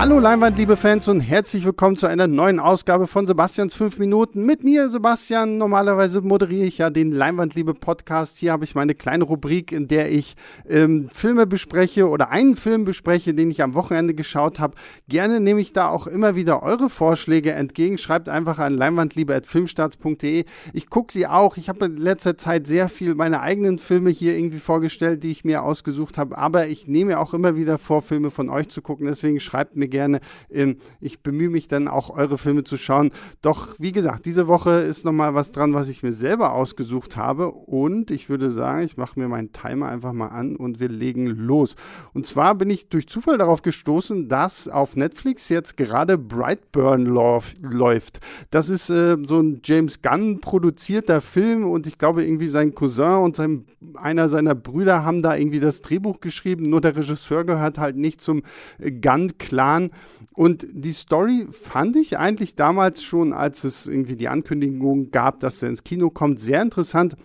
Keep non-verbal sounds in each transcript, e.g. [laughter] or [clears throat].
Hallo Leinwand, liebe Fans und herzlich willkommen zu einer neuen Ausgabe von Sebastians 5 Minuten. Mit mir, Sebastian. Normalerweise moderiere ich ja den Leinwandliebe Podcast. Hier habe ich meine kleine Rubrik, in der ich ähm, Filme bespreche oder einen Film bespreche, den ich am Wochenende geschaut habe. Gerne nehme ich da auch immer wieder eure Vorschläge entgegen. Schreibt einfach an leinwandliebe.filmstarts.de. Ich gucke sie auch. Ich habe in letzter Zeit sehr viel meine eigenen Filme hier irgendwie vorgestellt, die ich mir ausgesucht habe. Aber ich nehme auch immer wieder vor, Filme von euch zu gucken. Deswegen schreibt mir gerne. Ähm, ich bemühe mich dann auch, eure Filme zu schauen. Doch, wie gesagt, diese Woche ist nochmal was dran, was ich mir selber ausgesucht habe. Und ich würde sagen, ich mache mir meinen Timer einfach mal an und wir legen los. Und zwar bin ich durch Zufall darauf gestoßen, dass auf Netflix jetzt gerade Brightburn läuft. Das ist äh, so ein James Gunn produzierter Film und ich glaube irgendwie sein Cousin und sein, einer seiner Brüder haben da irgendwie das Drehbuch geschrieben. Nur der Regisseur gehört halt nicht zum Gunn-Clan Jahren. Und die Story fand ich eigentlich damals schon, als es irgendwie die Ankündigung gab, dass er ins Kino kommt, sehr interessant.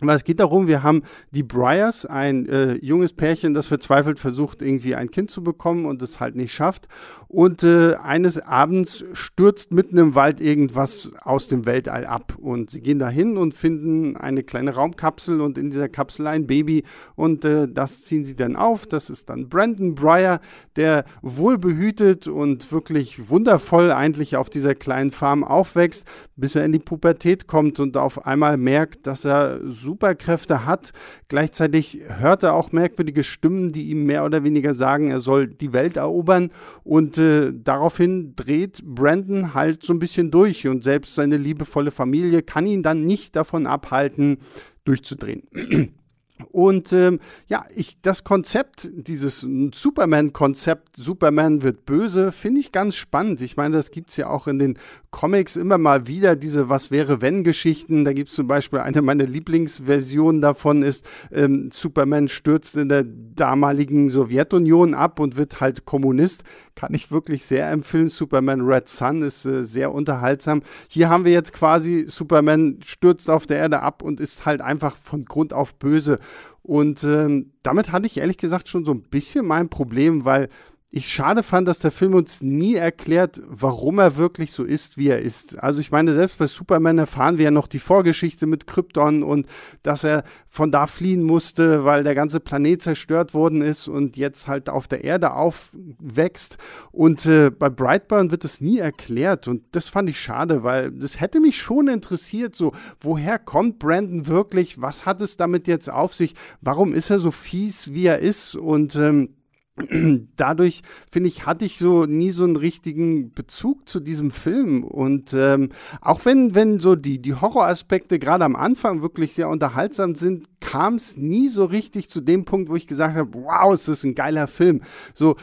Weil es geht darum, wir haben die Bryers, ein äh, junges Pärchen, das verzweifelt versucht, irgendwie ein Kind zu bekommen und es halt nicht schafft. Und äh, eines Abends stürzt mitten im Wald irgendwas aus dem Weltall ab. Und sie gehen dahin und finden eine kleine Raumkapsel und in dieser Kapsel ein Baby. Und äh, das ziehen sie dann auf. Das ist dann Brandon Breyer, der wohlbehütet und wirklich wundervoll eigentlich auf dieser kleinen Farm aufwächst, bis er in die Pubertät kommt und auf einmal merkt, dass er Superkräfte hat. Gleichzeitig hört er auch merkwürdige Stimmen, die ihm mehr oder weniger sagen, er soll die Welt erobern. Und äh, daraufhin dreht Brandon halt so ein bisschen durch. Und selbst seine liebevolle Familie kann ihn dann nicht davon abhalten, durchzudrehen. [clears throat] Und ähm, ja, ich das Konzept, dieses Superman-Konzept, Superman wird böse, finde ich ganz spannend. Ich meine, das gibt es ja auch in den Comics immer mal wieder, diese Was wäre wenn Geschichten. Da gibt es zum Beispiel eine meiner Lieblingsversionen davon ist, ähm, Superman stürzt in der damaligen Sowjetunion ab und wird halt Kommunist. Kann ich wirklich sehr empfehlen. Superman Red Sun ist äh, sehr unterhaltsam. Hier haben wir jetzt quasi Superman stürzt auf der Erde ab und ist halt einfach von Grund auf böse. Und ähm, damit hatte ich ehrlich gesagt schon so ein bisschen mein Problem, weil ich schade fand, dass der Film uns nie erklärt, warum er wirklich so ist, wie er ist. Also ich meine, selbst bei Superman erfahren wir ja noch die Vorgeschichte mit Krypton und dass er von da fliehen musste, weil der ganze Planet zerstört worden ist und jetzt halt auf der Erde aufwächst. Und äh, bei Brightburn wird es nie erklärt und das fand ich schade, weil das hätte mich schon interessiert, so woher kommt Brandon wirklich, was hat es damit jetzt auf sich, warum ist er so fies, wie er ist und ähm, [clears throat] dadurch, finde ich, hatte ich so nie so einen richtigen Bezug zu diesem Film. Und ähm, auch wenn, wenn so die, die Horroraspekte gerade am Anfang wirklich sehr unterhaltsam sind, kam es nie so richtig zu dem Punkt, wo ich gesagt habe, wow, es ist ein geiler Film. So,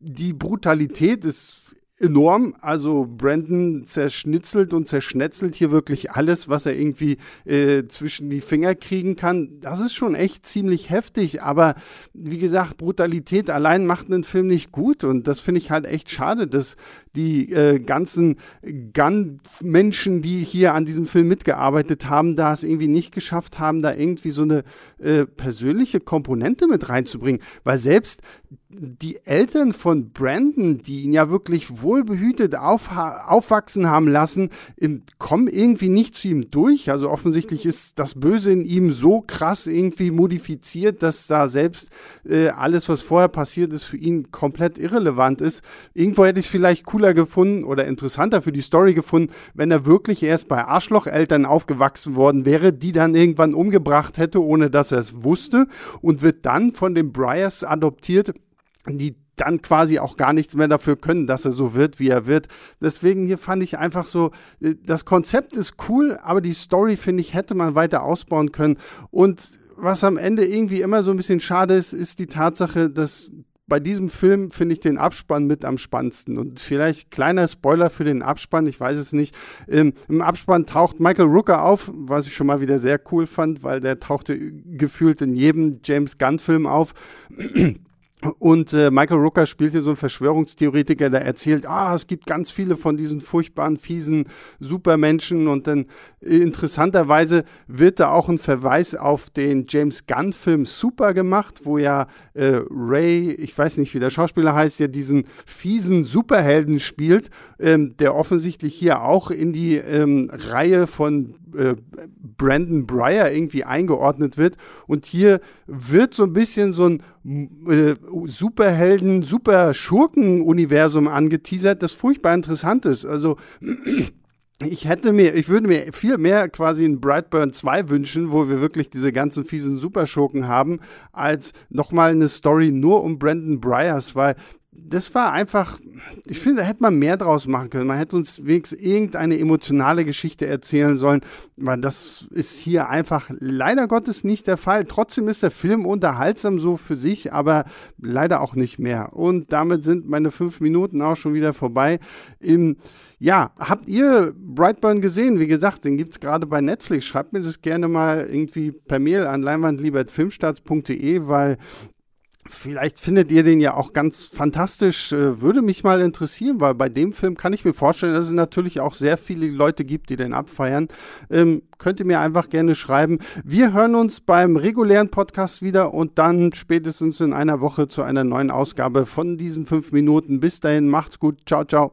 die Brutalität ist enorm. Also Brandon zerschnitzelt und zerschnetzelt hier wirklich alles, was er irgendwie äh, zwischen die Finger kriegen kann. Das ist schon echt ziemlich heftig. Aber wie gesagt, Brutalität allein macht einen Film nicht gut. Und das finde ich halt echt schade, dass die äh, ganzen Gun-Menschen, die hier an diesem Film mitgearbeitet haben, da es irgendwie nicht geschafft haben, da irgendwie so eine äh, persönliche Komponente mit reinzubringen. Weil selbst die Eltern von Brandon, die ihn ja wirklich wohlbehütet auf, aufwachsen haben lassen, kommen irgendwie nicht zu ihm durch. Also offensichtlich ist das Böse in ihm so krass irgendwie modifiziert, dass da selbst äh, alles, was vorher passiert ist, für ihn komplett irrelevant ist. Irgendwo hätte ich es vielleicht cooler gefunden oder interessanter für die Story gefunden, wenn er wirklich erst bei Arschlocheltern aufgewachsen worden wäre, die dann irgendwann umgebracht hätte, ohne dass er es wusste und wird dann von den Briars adoptiert die dann quasi auch gar nichts mehr dafür können, dass er so wird, wie er wird. Deswegen hier fand ich einfach so, äh, das Konzept ist cool, aber die Story, finde ich, hätte man weiter ausbauen können. Und was am Ende irgendwie immer so ein bisschen schade ist, ist die Tatsache, dass bei diesem Film finde ich den Abspann mit am spannendsten. Und vielleicht kleiner Spoiler für den Abspann, ich weiß es nicht. Ähm, Im Abspann taucht Michael Rooker auf, was ich schon mal wieder sehr cool fand, weil der tauchte gefühlt in jedem James Gunn-Film auf. Und äh, Michael Rooker spielt hier so einen Verschwörungstheoretiker, der erzählt, ah, es gibt ganz viele von diesen furchtbaren, fiesen Supermenschen. Und dann äh, interessanterweise wird da auch ein Verweis auf den James Gunn-Film Super gemacht, wo ja äh, Ray, ich weiß nicht, wie der Schauspieler heißt, ja diesen fiesen Superhelden spielt, ähm, der offensichtlich hier auch in die ähm, Reihe von äh, Brandon Breyer irgendwie eingeordnet wird. Und hier wird so ein bisschen so ein äh, Superhelden, Super-Schurken-Universum angeteasert, das furchtbar interessant ist. Also [clears throat] ich hätte mir, ich würde mir viel mehr quasi ein Brightburn 2 wünschen, wo wir wirklich diese ganzen fiesen Superschurken haben, als nochmal eine Story nur um Brandon Bryers, weil das war einfach, ich finde, da hätte man mehr draus machen können. Man hätte uns wenigstens irgendeine emotionale Geschichte erzählen sollen, weil das ist hier einfach leider Gottes nicht der Fall. Trotzdem ist der Film unterhaltsam so für sich, aber leider auch nicht mehr. Und damit sind meine fünf Minuten auch schon wieder vorbei. Im, ja, habt ihr Brightburn gesehen? Wie gesagt, den gibt es gerade bei Netflix. Schreibt mir das gerne mal irgendwie per Mail an leinwandliebertfilmstarts.de, weil Vielleicht findet ihr den ja auch ganz fantastisch. Äh, würde mich mal interessieren, weil bei dem Film kann ich mir vorstellen, dass es natürlich auch sehr viele Leute gibt, die den abfeiern. Ähm, könnt ihr mir einfach gerne schreiben. Wir hören uns beim regulären Podcast wieder und dann spätestens in einer Woche zu einer neuen Ausgabe von diesen fünf Minuten. Bis dahin, macht's gut. Ciao, ciao.